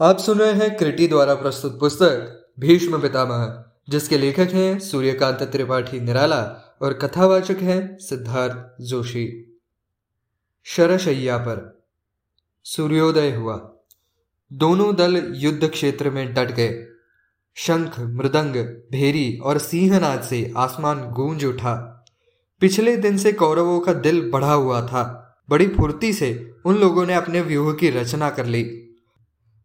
आप सुन रहे हैं क्रिटी द्वारा प्रस्तुत पुस्तक भीष्म पितामह, जिसके लेखक हैं सूर्यकांत त्रिपाठी निराला और कथावाचक हैं सिद्धार्थ जोशी। शरशैया पर। सूर्योदय हुआ। दोनों दल युद्ध क्षेत्र में डट गए। शंख, मृदंग, भेरी और सिंहनाद से आसमान गूंज उठा। पिछले दिन से कौरवों का दिल बढ़ा हुआ था। बड़ी फुर्ती से उन लोगों ने अपने व्यूह की रचना कर ली।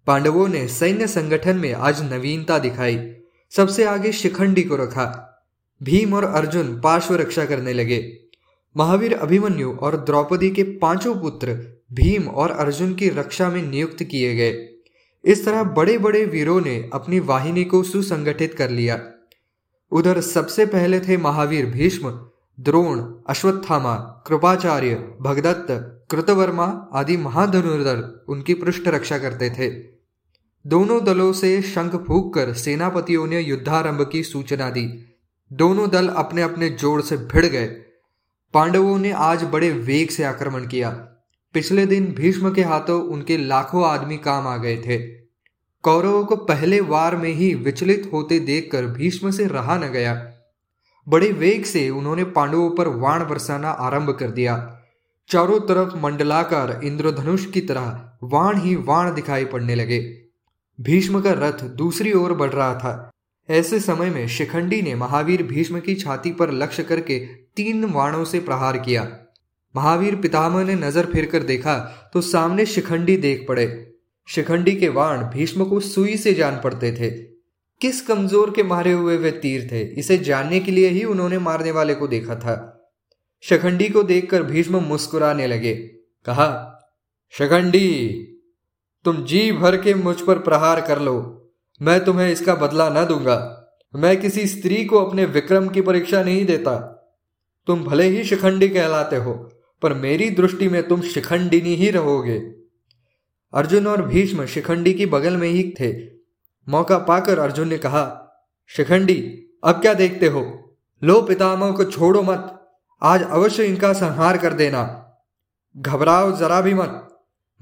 पांडवों ने सैन्य संगठन में आज नवीनता दिखाई। सबसे आगे शिखंडी को रखा। भीम और अर्जुन पार्श्व रक्षा करने लगे। महावीर अभिमन्यु और द्रौपदी के पाँचों पुत्र भीम और अर्जुन की रक्षा में नियुक्त किए गए। इस तरह बड़े बड़े वीरों ने अपनी वाहिनी को सुसंगठित कर लिया। उधर सबसे पहले थे महावीर भीष्म, द्रोण, अश्वत्थामा, कृपाचार्य, भगदत्त, कृतवर्मा आदि महाधनुर्धर उनकी पृष्ठ रक्षा करते थे। दोनों दलों से शंख फूक कर सेनापतियों ने युद्धारंभ की सूचना दी। दोनों दल अपने अपने जोड़ से भिड़ गए। पांडवों ने आज बड़े वेग से आक्रमण किया। पिछले दिन भीष्म के हाथों उनके लाखों आदमी काम आ गए थे। कौरवों को पहले वार में ही विचलित होते देखकर भीष्म से रहा न गया। बड़े वेग से उन्होंने पांडवों पर वाण बरसाना आरंभ कर दिया। चारों तरफ़ मंडलाकार इंद्रधनुष की तरह वाण ही वाण दिखाई पड़ने लगे। भीष्म का रथ दूसरी ओर बढ़ रहा था। ऐसे समय में शिखंडी ने महावीर भीष्म की छाती पर लक्ष्य करके तीन वाणों से प्रहार किया। महावीर पितामह ने नज़र फिर कर देखा तो सामने शिखंडी देख पड़े। शिखंडी के वाण भीष्म को सुई से जान पड़ते थे। किस कमज़ोर के मारे हुए वे तीर थे, इसे जानने के लिए ही उन्होंने मारने वाले को देखा था। शिखंडी को देखकर भीष्म मुस्कुराने लगे। कहा, शिखंडी तुम जी भर के मुझ पर प्रहार कर लो। मैं तुम्हें इसका बदला न दूँगा। मैं किसी स्त्री को अपने विक्रम की परीक्षा नहीं देता। तुम भले ही शिखंडी कहलाते हो, पर मेरी दृष्टि में तुम शिखंडिनी ही रहोगे। अर्जुन और भीष्म शिखंडी की बगल में ही थे। मौका पाकर अर्जुन ने कहा, शिखंडी, अब क्या देखते हो? लो पितामह को छोड़ो मत। आज अवश्य इनका संहार कर देना। घबराओ जरा भी मत।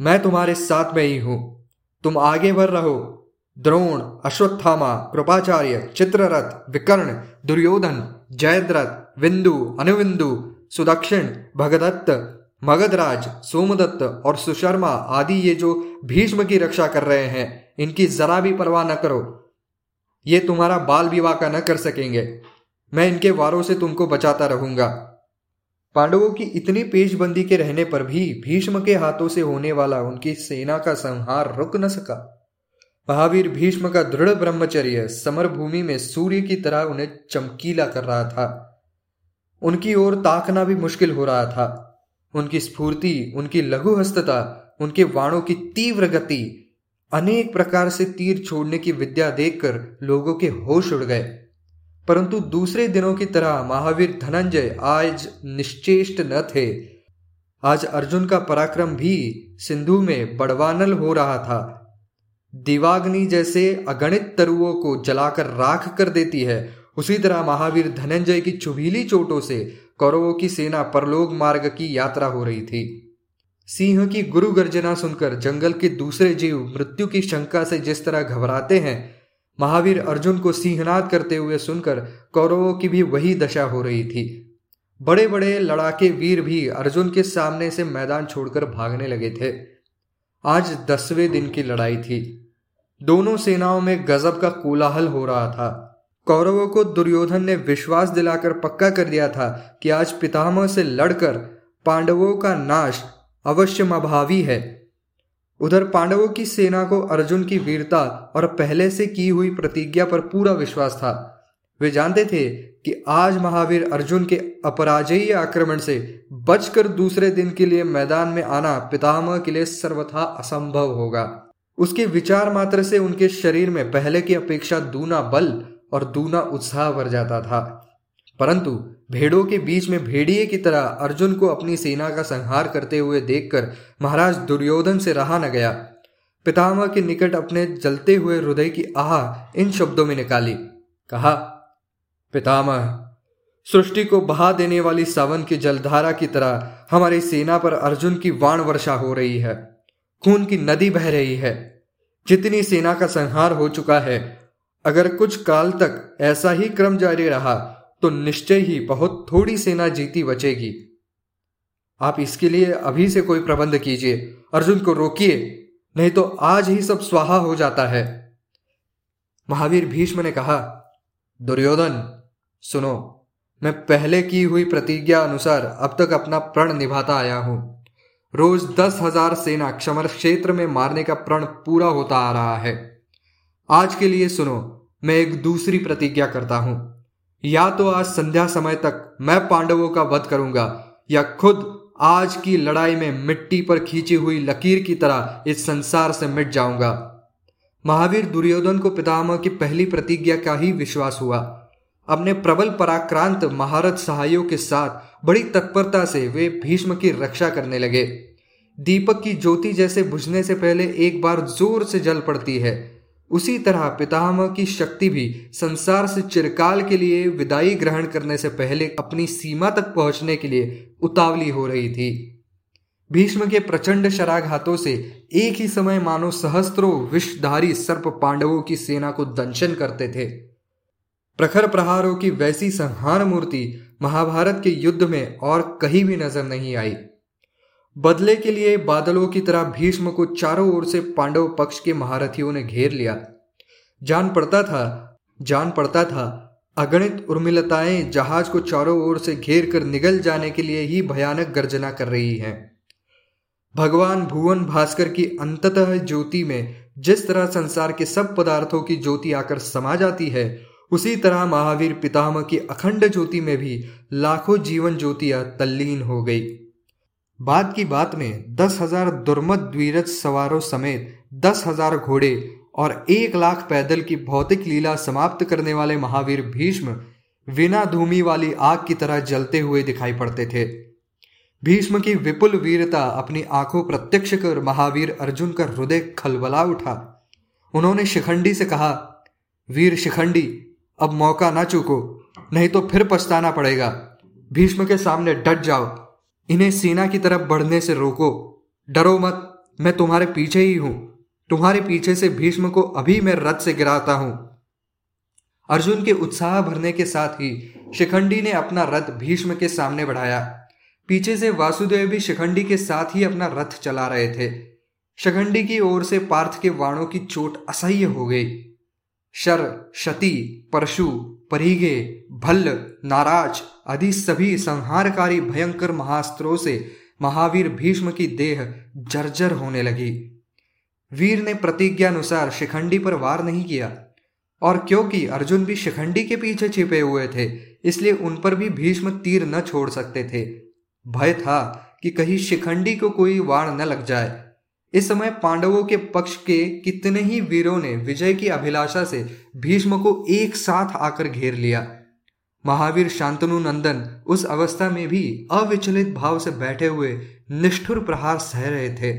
मैं तुम्हारे साथ में ही हूँ। तुम आगे बढ़ रहो। द्रोण, अश्वत्थामा, कृपाचार्य, चित्ररथ, विकर्ण, दुर्योधन, जयद्रथ, विंदु, अनुविंदु, सुदक्षिण, भगदत्त, मगधराज, सोमदत्त और सुशर्मा आदि ये जो भीष्म की रक्षा कर रहे हैं, इनकी जरा भी परवाह न करो। ये तुम्हारा बाल विवाह का न कर सकेंगे। मैं इनके वारों से तुमको बचाता रहूँगा। पांडवों की इतनी पेशबंदी के रहने पर भी भीष्म के हाथों से होने वाला उनकी सेना का संहार रुक न सका। महावीर भीष्म का दृढ़ ब्रह्मचर्य समर भूमि में सूर्य की तरह उन्हें चमकीला कर रहा था। उनकी ओर ताकना भी मुश्किल हो रहा था। उनकी स्फूर्ति, उनकी लघु हस्तता उनके वाणों की तीव्र गति, अनेक प्रकार से तीर छोड़ने की विद्या देखकर लोगों के होश उड़ गए। परंतु दूसरे दिनों की तरह महावीर धनंजय आज निश्चेष्ट न थे। आज अर्जुन का पराक्रम भी सिंधु में बड़वानल हो रहा था। दिवाग्नि जैसे अगणित तरुओं को जलाकर राख कर देती है। उसी तरह महावीर धनंजय की चुभीली चोटों से कौरवों की सेना परलोक मार्ग की यात्रा हो रही थी। सिंह की गुरु गर्जना सुनकर जंगल के दूसरे जीव मृत्यु की शंका से जिस तरह घबराते हैं महावीर अर्जुन को सिंहनाद करते हुए सुनकर कौरवों की भी वही दशा हो रही थी। बड़े बड़े लड़ाके वीर भी अर्जुन के सामने से मैदान छोड़कर भागने लगे थे। आज दसवें दिन की लड़ाई थी। दोनों सेनाओं में गजब का कोलाहल हो रहा था। कौरवों को दुर्योधन ने विश्वास दिलाकर पक्का कर दिया था कि आज पितामह से लड़कर पांडवों का नाश अवश्य अभावी है। उधर पांडवों की सेना को अर्जुन की वीरता और पहले से की हुई प्रतिज्ञा पर पूरा विश्वास था। वे जानते थे कि आज महावीर अर्जुन के अपराजयी आक्रमण से बचकर दूसरे दिन के लिए मैदान में आना पितामह के लिए सर्वथा असंभव होगा। उसके विचार मात्र से उनके शरीर में पहले की अपेक्षा दूना बल और दूना उत्साह भर जाता था। परंतु भेड़ों के बीच में भेड़िए की तरह अर्जुन को अपनी सेना का संहार करते हुए देखकर महाराज दुर्योधन से रहा न गया। पितामह के निकट अपने जलते हुए हृदय की आह इन शब्दों में निकाली। कहा, पितामह, सृष्टि को बहा देने वाली सावन की जलधारा की तरह हमारी सेना पर अर्जुन की वाण वर्षा हो रही है। खून की नदी बह रही है। जितनी सेना का संहार हो चुका है, अगर कुछ काल तक ऐसा ही क्रम जारी रहा तो निश्चय ही बहुत थोड़ी सेना जीती बचेगी। आप इसके लिए अभी से कोई प्रबंध कीजिए, अर्जुन को रोकिए, नहीं तो आज ही सब स्वाहा हो जाता है। महावीर भीष्म ने कहा, दुर्योधन, सुनो, मैं पहले की हुई प्रतिज्ञा अनुसार अब तक अपना प्रण निभाता आया हूँ। रोज दस हज़ार सेना क्षमर क्षेत्र में मारने का प्रण पूरा होता आ रहा है। आज के लिए सुनो, मैं एक दूसरी प्रतिज्ञा करता हूँ। या तो आज संध्या समय तक मैं पांडवों का वध करूँगा, या खुद आज की लड़ाई में मिट्टी पर खींची हुई लकीर की तरह इस संसार से मिट जाऊँगा। महावीर दुर्योधन को पितामह की पहली प्रतिज्ञा का ही विश्वास हुआ। अपने प्रबल पराक्रांत महारथ सहायों के साथ बड़ी तत्परता से वे भीष्म की रक्षा करने लगे। दीपक की ज्योति जैसे बुझने से पहले एक बार ज़ोर से जल पड़ती है। उसी तरह पितामह की शक्ति भी संसार से चिरकाल के लिए विदाई ग्रहण करने से पहले अपनी सीमा तक पहुँचने के लिए उतावली हो रही थी। भीष्म के प्रचंड शराघातों से एक ही समय मानो सहस्त्रों विषधारी सर्प पांडवों की सेना को दंशन करते थे। प्रखर प्रहारों की वैसी संहार मूर्ति महाभारत के युद्ध में और कहीं भी नज़र नहीं आई। बदले के लिए बादलों की तरह भीष्म को चारों ओर से पांडव पक्ष के महारथियों ने घेर लिया। जान पड़ता था, जान पड़ता था, अगणित उर्मिलताएँ जहाज़ को चारों ओर से घेर कर निगल जाने के लिए ही भयानक गर्जना कर रही हैं। भगवान भुवन भास्कर की अंततः ज्योति में जिस तरह संसार के सब पदार्थों की ज्योति आकर समा जाती है, उसी तरह महावीर पितामह की अखंड ज्योति में भी लाखों जीवन ज्योतियाँ तल्लीन हो गई। बाद की बात में दस हज़ार दुर्मद द्वीरथ सवारों समेत दस हज़ार घोड़े और एक लाख पैदल की भौतिक लीला समाप्त करने वाले महावीर भीष्म बिना धूमि वाली आग की तरह जलते हुए दिखाई पड़ते थे। भीष्म की विपुल वीरता अपनी आँखों प्रत्यक्ष कर महावीर अर्जुन का हृदय खलबला उठा। उन्होंने शिखंडी से कहा, वीर शिखंडी, अब मौका ना चूको, नहीं तो फिर पछताना पड़ेगा। भीष्म के सामने डट जाओ। इन्हें सेना की तरफ़ बढ़ने से रोको। डरो मत, मैं तुम्हारे पीछे ही हूँ। तुम्हारे पीछे से भीष्म को अभी मैं रथ से गिराता हूँ। अर्जुन के उत्साह भरने के साथ ही शिखंडी ने अपना रथ भीष्म के सामने बढ़ाया। पीछे से वासुदेव भी शिखंडी के साथ ही अपना रथ चला रहे थे। शिखंडी की ओर से पार्थ के वाणों की चोट असह्य हो गई। शर, शति, परशु परिगे, भल्ल, नाराज़ आदि सभी संहारकारी भयंकर महास्त्रों से महावीर भीष्म की देह जर्जर होने लगी। वीर ने प्रतिज्ञानुसार शिखंडी पर वार नहीं किया, और क्योंकि अर्जुन भी शिखंडी के पीछे छिपे हुए थे, इसलिए उन पर भी भीष्म तीर न छोड़ सकते थे। भय था कि कहीं शिखंडी को कोई वार न लग जाए। इस समय पांडवों के पक्ष के कितने ही वीरों ने विजय की अभिलाषा से भीष्म को एक साथ आकर घेर लिया। महावीर शांतनु नंदन उस अवस्था में भी अविचलित भाव से बैठे हुए निष्ठुर प्रहार सह रहे थे।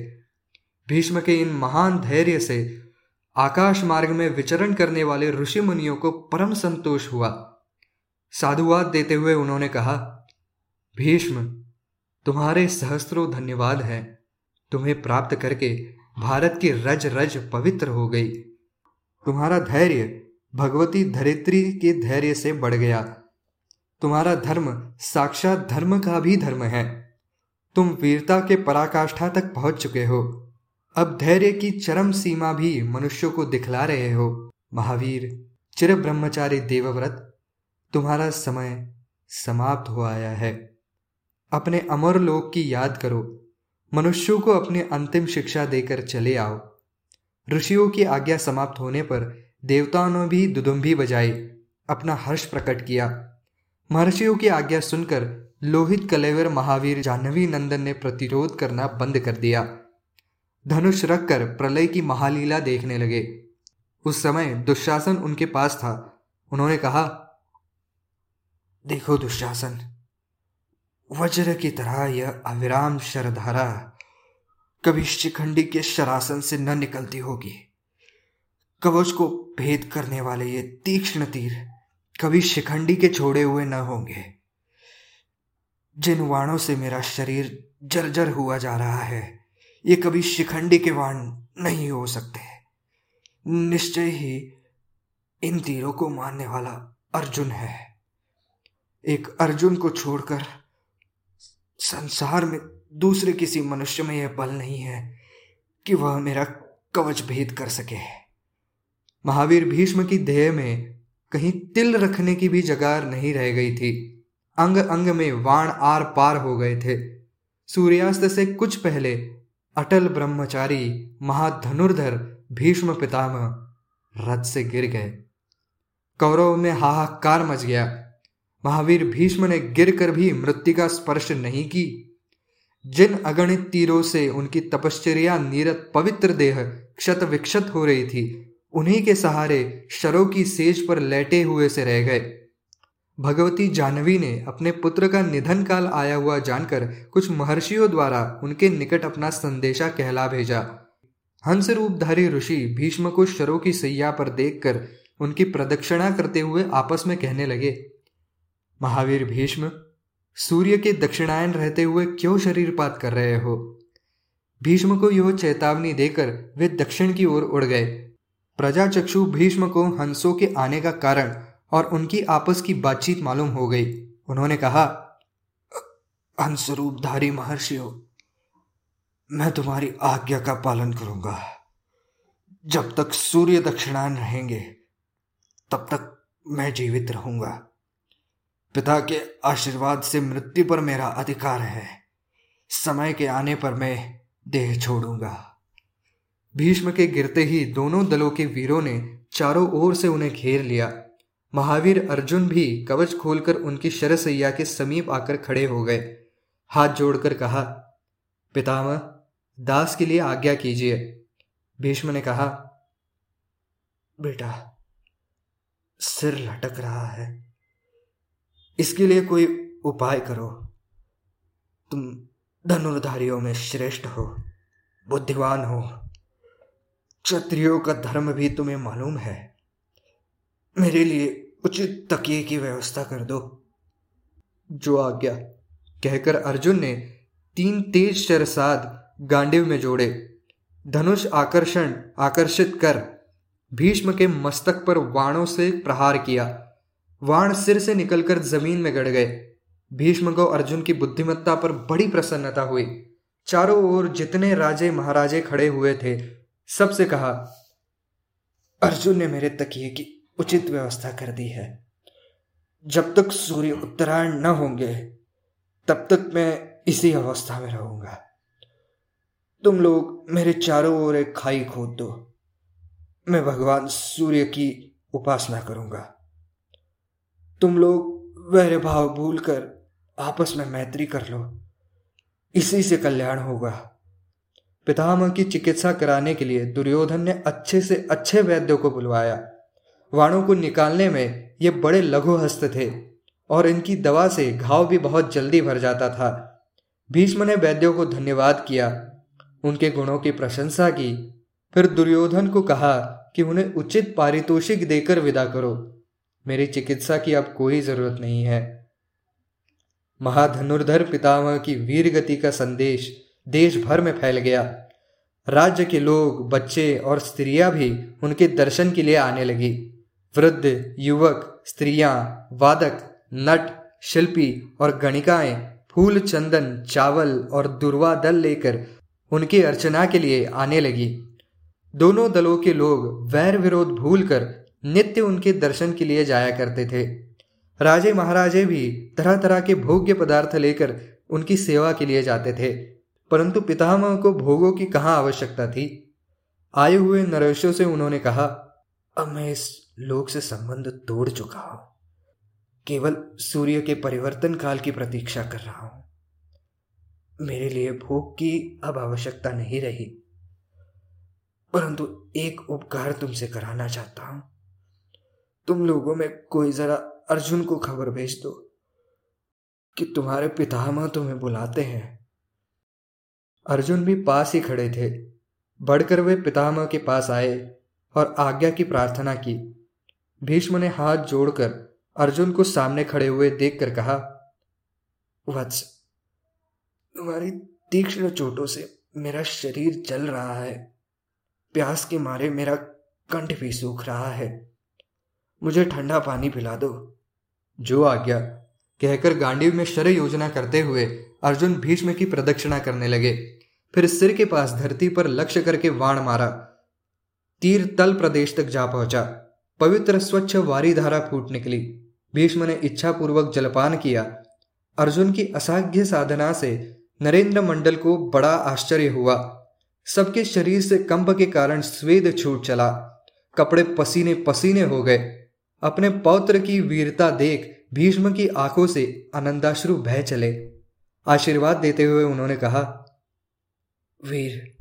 भीष्म के इन महान धैर्य से आकाश मार्ग में विचरण करने वाले ऋषि मुनियों को परम संतोष हुआ। साधुवाद देते हुए उन्होंने कहा, भीष्म, तुम्हारे सहस्त्रों धन्यवाद है। तुम्हें प्राप्त करके भारत की रज रज पवित्र हो गई। तुम्हारा धैर्य भगवती धरित्री के धैर्य से बढ़ गया। तुम्हारा धर्म साक्षात धर्म का भी धर्म है। तुम वीरता के पराकाष्ठा तक पहुँच चुके हो। अब धैर्य की चरम सीमा भी मनुष्यों को दिखला रहे हो। महावीर चिर ब्रह्मचारी देवव्रत, तुम्हारा समय समाप्त हो आया है। अपने अमर लोक की याद करो। मनुष्यों को अपनी अंतिम शिक्षा देकर चले आओ। ऋषियों की आज्ञा समाप्त होने पर देवताओं ने भी दुदुम्भी बजाई अपना हर्ष प्रकट किया। महर्षियों की आज्ञा सुनकर लोहित कलेवर महावीर जाह्नवी नंदन ने प्रतिरोध करना बंद कर दिया। धनुष रखकर प्रलय की महालीला देखने लगे। उस समय दुशासन उनके पास था। उन्होंने कहा, देखो दुशासन वज्र की तरह यह अविराम शरधारा कभी शिखंडी के शरासन से न निकलती होगी। कवच को भेद करने वाले ये तीक्ष्ण तीर कभी शिखंडी के छोड़े हुए न होंगे। जिन वाणों से मेरा शरीर जर्जर हुआ जा रहा है, ये कभी शिखंडी के वाण नहीं हो सकते। निश्चय ही इन तीरों को मारने वाला अर्जुन है। एक अर्जुन को छोड़कर संसार में दूसरे किसी मनुष्य में यह बल नहीं है कि वह मेरा कवच भेद कर सके। महावीर भीष्म की देह में कहीं तिल रखने की भी जगह नहीं रह गई थी। अंग अंग में वाण आर पार हो गए थे। सूर्यास्त से कुछ पहले अटल ब्रह्मचारी महाधनुर्धर भीष्म पितामह रथ से गिर गए। कौरव में हाहाकार मच गया। महावीर भीष्म ने गिरकर भी मृत्यु का स्पर्श नहीं की। जिन अगणित तीरों से उनकी तपश्चर्या नीरत पवित्र देह क्षत विक्षत हो रही थी, उन्हीं के सहारे शरों की सेज पर लेटे हुए से रह गए। भगवती जानवी ने अपने पुत्र का निधन काल आया हुआ जानकर कुछ महर्षियों द्वारा उनके निकट अपना संदेशा कहला भेजा। हंस रूपधारी ऋषि भीष्म को शरों की सैया पर देखकर उनकी प्रदक्षिणा करते हुए आपस में कहने लगे महावीर भीष्म, सूर्य के दक्षिणायन रहते हुए क्यों शरीरपात कर रहे हो? भीष्म को यह चेतावनी देकर वे दक्षिण की ओर उड़ गए। प्रजाचक्षु भीष्म को हंसों के आने का कारण और उनकी आपस की बातचीत मालूम हो गई। उन्होंने कहा हंस हंसरूपधारी महर्षियों, मैं तुम्हारी आज्ञा का पालन करूँगा। जब तक सूर्य दक्षिणायन रहेंगे, तब तक मैं जीवित रहूँगा। पिता के आशीर्वाद से मृत्यु पर मेरा अधिकार है। समय के आने पर मैं देह छोड़ूँगा। भीष्म के गिरते ही दोनों दलों के वीरों ने चारों ओर से उन्हें घेर लिया। महावीर अर्जुन भी कवच खोलकर उनकी शरसैया के समीप आकर खड़े हो गए। हाथ जोड़कर कहा, पितामह, दास के लिए आज्ञा कीजिए। भीष्म ने कहा, बेटा, सिर लटक रहा है। इसके लिए कोई उपाय करो। तुम धनुर्धारियों में श्रेष्ठ हो बुद्धिवान हो। क्षत्रियो का धर्म भी तुम्हें मालूम है। मेरे लिए उचित तकिए की व्यवस्था कर दो। जो आज्ञा कहकर अर्जुन ने तीन तेज शरसाद गांडिव में जोड़े, धनुष आकर्षण आकर्षित कर, भीष्म के मस्तक पर वाणों से प्रहार किया। वाण सिर से निकलकर ज़मीन में गड़ गए। भीष्म को अर्जुन की बुद्धिमत्ता पर बड़ी प्रसन्नता हुई। चारों ओर जितने राजे महाराजे खड़े हुए थे, सबसे कहा, अर्जुन ने मेरे तकिए की उचित व्यवस्था कर दी है। जब तक सूर्य उत्तरायण न होंगे, तब तक मैं इसी अवस्था में रहूँगा। तुम लोग मेरे चारों ओर एक खाई खोद दो। मैं भगवान सूर्य की उपासना करूँगा। तुम लोग वैर भाव भूल कर आपस में मैत्री कर लो। इसी से कल्याण होगा। पितामह की चिकित्सा कराने के लिए दुर्योधन ने अच्छे से अच्छे वैद्यों को बुलवाया। वाणों को निकालने में ये बड़े लघु हस्त थे और इनकी दवा से घाव भी बहुत जल्दी भर जाता था। भीष्म ने वैद्यों को धन्यवाद किया। उनके गुणों की प्रशंसा की। फिर दुर्योधन को कहा कि उन्हें उचित पारितोषिक देकर विदा करो। मेरी चिकित्सा की अब कोई ज़रूरत नहीं है। महाधनुर्धर पितामह की वीर गति का संदेश देश भर में फैल गया। राज्य के लोग, बच्चे और स्त्रियाँ भी उनके दर्शन के लिए आने लगी। वृद्ध, युवक, स्त्रियाँ, वादक, नट, शिल्पी और गणिकाएँ, फूल, चंदन, चावल और दुर्वा दल लेकर उनकी अर्चना के लिए आने लगी। दोनों दलों के लोग वैर विरोध भूलकर नित्य उनके दर्शन के लिए जाया करते थे। राजे महाराजे भी तरह तरह के भोग्य पदार्थ लेकर उनकी सेवा के लिए जाते थे, परंतु पितामह को भोगों की कहाँ आवश्यकता थी? आए हुए नरेशों से उन्होंने कहा, अब मैं इस लोक से संबंध तोड़ चुका हूँ। केवल सूर्य के परिवर्तन काल की प्रतीक्षा कर रहा हूँ। मेरे लिए भोग की अब आवश्यकता नहीं रही। परंतु एक उपकार तुमसे कराना चाहता हूँ। तुम लोगों में कोई जरा अर्जुन को खबर भेज दो कि तुम्हारे पितामह तुम्हें बुलाते हैं। अर्जुन भी पास ही खड़े थे। बढ़कर वे पितामह के पास आए और आज्ञा की प्रार्थना की। भीष्म ने हाथ जोड़कर अर्जुन को सामने खड़े हुए देखकर कहा, वत्स, तुम्हारी तीक्ष्ण चोटों से मेरा शरीर जल रहा है। प्यास के मारे मेरा कंठ भी सूख रहा है। मुझे ठंडा पानी पिला दो। जो आज्ञा। कहकर गांडीव में शर योजना करते हुए अर्जुन भीष्म की प्रदक्षिणा करने लगे। फिर सिर के पास धरती पर लक्ष्य करके वाण मारा। तीर तल प्रदेश तक जा पहुँचा। पवित्र स्वच्छ वारी धारा फूट निकली। भीष्म ने इच्छा पूर्वक जलपान किया। अर्जुन की असाध्य साधना से नरेंद्र मंडल को बड़ा आश्चर्य हुआ। सबके शरीर से कंप के कारण स्वेद छूट चला। कपड़े पसीने पसीने हो गए। अपने पौत्र की वीरता देख भीष्म की आँखों से आनंदाश्रु बह चले। आशीर्वाद देते हुए उन्होंने कहा, वीर,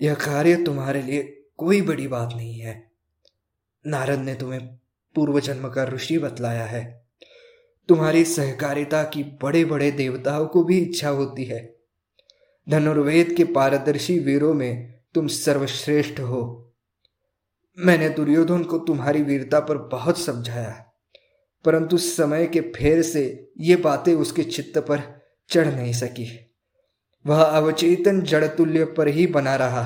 यह कार्य तुम्हारे लिए कोई बड़ी बात नहीं है। नारद ने तुम्हें पूर्व जन्म का ऋषि बतलाया है। तुम्हारी सहकारिता की बड़े बड़े देवताओं को भी इच्छा होती है। धनुर्वेद के पारदर्शी वीरों में तुम सर्वश्रेष्ठ हो। मैंने दुर्योधन को तुम्हारी वीरता पर बहुत समझाया परंतु समय के फेर से ये बातें उसके चित्त पर चढ़ नहीं सकी। वह अवचेतन जड़तुल्य पर ही बना रहा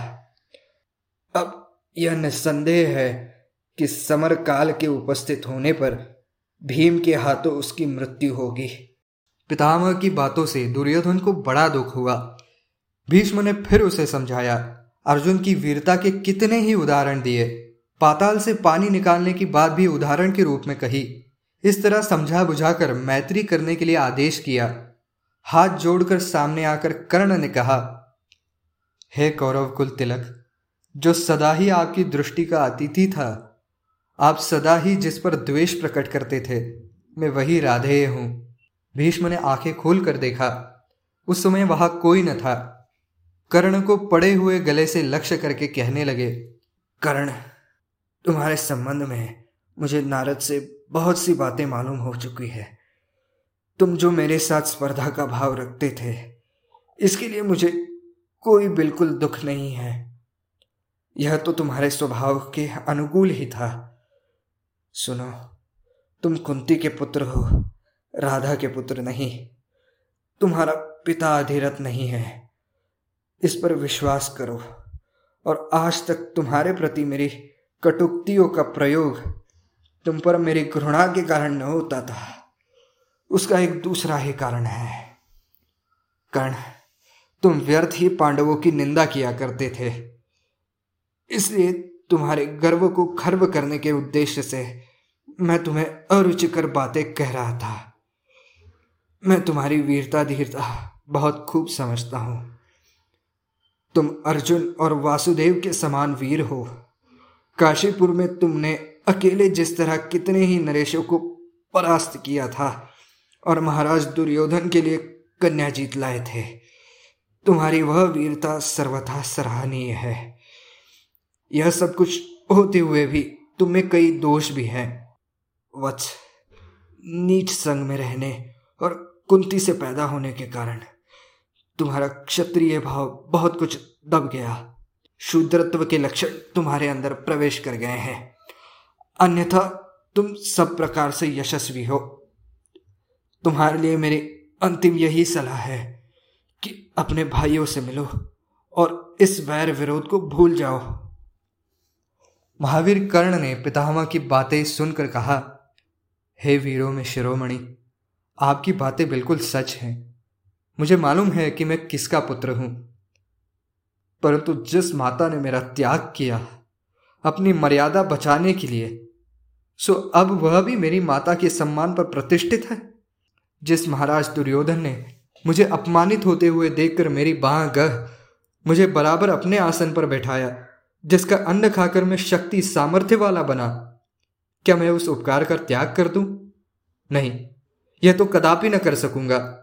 अब यह निस्संदेह है कि समर काल के उपस्थित होने पर भीम के हाथों उसकी मृत्यु होगी। पितामह की बातों से दुर्योधन को बड़ा दुख हुआ। भीष्म ने फिर उसे समझाया, अर्जुन की वीरता के कितने ही उदाहरण दिए। पाताल से पानी निकालने की बात भी उदाहरण के रूप में कही। इस तरह समझा बुझाकर मैत्री करने के लिए आदेश किया। हाथ जोड़कर सामने आकर कर्ण ने कहा, हे कौरव कुल तिलक, जो सदा ही आपकी दृष्टि का अतिथि था, आप सदा ही जिस पर द्वेष प्रकट करते थे, मैं वही राधेय हूँ। भीष्म ने आँखें खोल कर देखा। उस समय वहाँ कोई न था। कर्ण को पड़े हुए गले से लक्ष्य करके कहने लगे, कर्ण तुम्हारे संबंध में मुझे नारद से बहुत सी बातें मालूम हो चुकी है। तुम जो मेरे साथ स्पर्धा का भाव रखते थे, इसके लिए मुझे कोई बिल्कुल दुख नहीं है। यह तो तुम्हारे स्वभाव के अनुकूल ही था। सुनो, तुम कुंती के पुत्र हो, राधा के पुत्र नहीं। तुम्हारा पिता अधिरथ नहीं है। इस पर विश्वास करो, और आज तक तुम्हारे प्रति मेरी कटुक्तियों का प्रयोग तुम पर मेरी घृणा के कारण न होता था। उसका एक दूसरा ही कारण है। कर्ण, तुम व्यर्थ ही पांडवों की निंदा किया करते थे। इसलिए तुम्हारे गर्व को खर्व करने के उद्देश्य से मैं तुम्हें अरुचिकर बातें कह रहा था। मैं तुम्हारी वीरता धीरता बहुत खूब समझता हूँ। तुम अर्जुन और वासुदेव के समान वीर हो। काशीपुर में तुमने अकेले जिस तरह कितने ही नरेशों को परास्त किया था और महाराज दुर्योधन के लिए कन्या जीत लाए थे, तुम्हारी वह वीरता सर्वथा सराहनीय है। यह सब कुछ होते हुए भी तुम्हें कई दोष भी हैं। वत्स, नीच संग में रहने और कुंती से पैदा होने के कारण तुम्हारा क्षत्रिय भाव बहुत कुछ दब गया। शूद्रत्व के लक्षण तुम्हारे अंदर प्रवेश कर गए हैं। अन्यथा तुम सब प्रकार से यशस्वी हो। तुम्हारे लिए मेरी अंतिम यही सलाह है कि अपने भाइयों से मिलो और इस वैर विरोध को भूल जाओ। महावीर कर्ण ने पितामह की बातें सुनकर कहा, हे वीरों में शिरोमणि, आपकी बातें बिल्कुल सच हैं। मुझे मालूम है कि मैं किसका पुत्र हूँ। परंतु जिस माता ने मेरा त्याग किया, अपनी मर्यादा बचाने के लिए, सो अब वह भी मेरी माता के सम्मान पर प्रतिष्ठित है, जिस महाराज दुर्योधन ने मुझे अपमानित होते हुए देखकर मेरी बाह गह, मुझे बराबर अपने आसन पर बैठाया, जिसका अन्न खाकर मैं शक्ति सामर्थ्य वाला बना, क्या मैं उस उपकार का त्याग कर दूँ? नहीं, यह तो कदापि न कर सकूँगा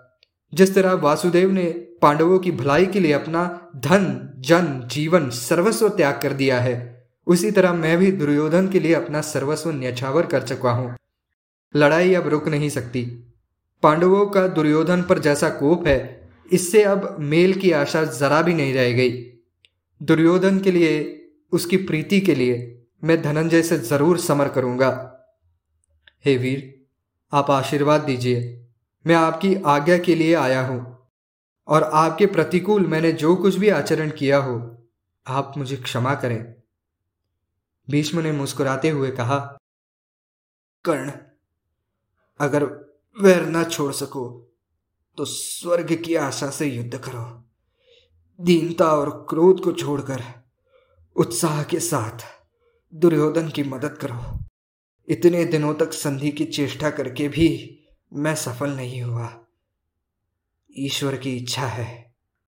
जिस तरह वासुदेव ने पांडवों की भलाई के लिए अपना धन, जन, जीवन, सर्वस्व त्याग कर दिया है, उसी तरह मैं भी दुर्योधन के लिए अपना सर्वस्व न्यछावर कर चुका हूँ। लड़ाई अब रुक नहीं सकती। पांडवों का दुर्योधन पर जैसा कोप है, इससे अब मेल की आशा जरा भी नहीं रह गई। दुर्योधन के लिए, उसकी प्रीति के लिए मैं धनंजय से ज़रूर समर करूँगा। हे वीर, आप आशीर्वाद दीजिए। मैं आपकी आज्ञा के लिए आया हूँ और आपके प्रतिकूल मैंने जो कुछ भी आचरण किया हो, आप मुझे क्षमा करें। भीष्म ने मुस्कुराते हुए कहा, कर्ण, अगर वैर न छोड़ सको तो स्वर्ग की आशा से युद्ध करो। दीनता और क्रोध को छोड़कर उत्साह के साथ दुर्योधन की मदद करो। इतने दिनों तक संधि की चेष्टा करके भी मैं सफल नहीं हुआ। ईश्वर की इच्छा है।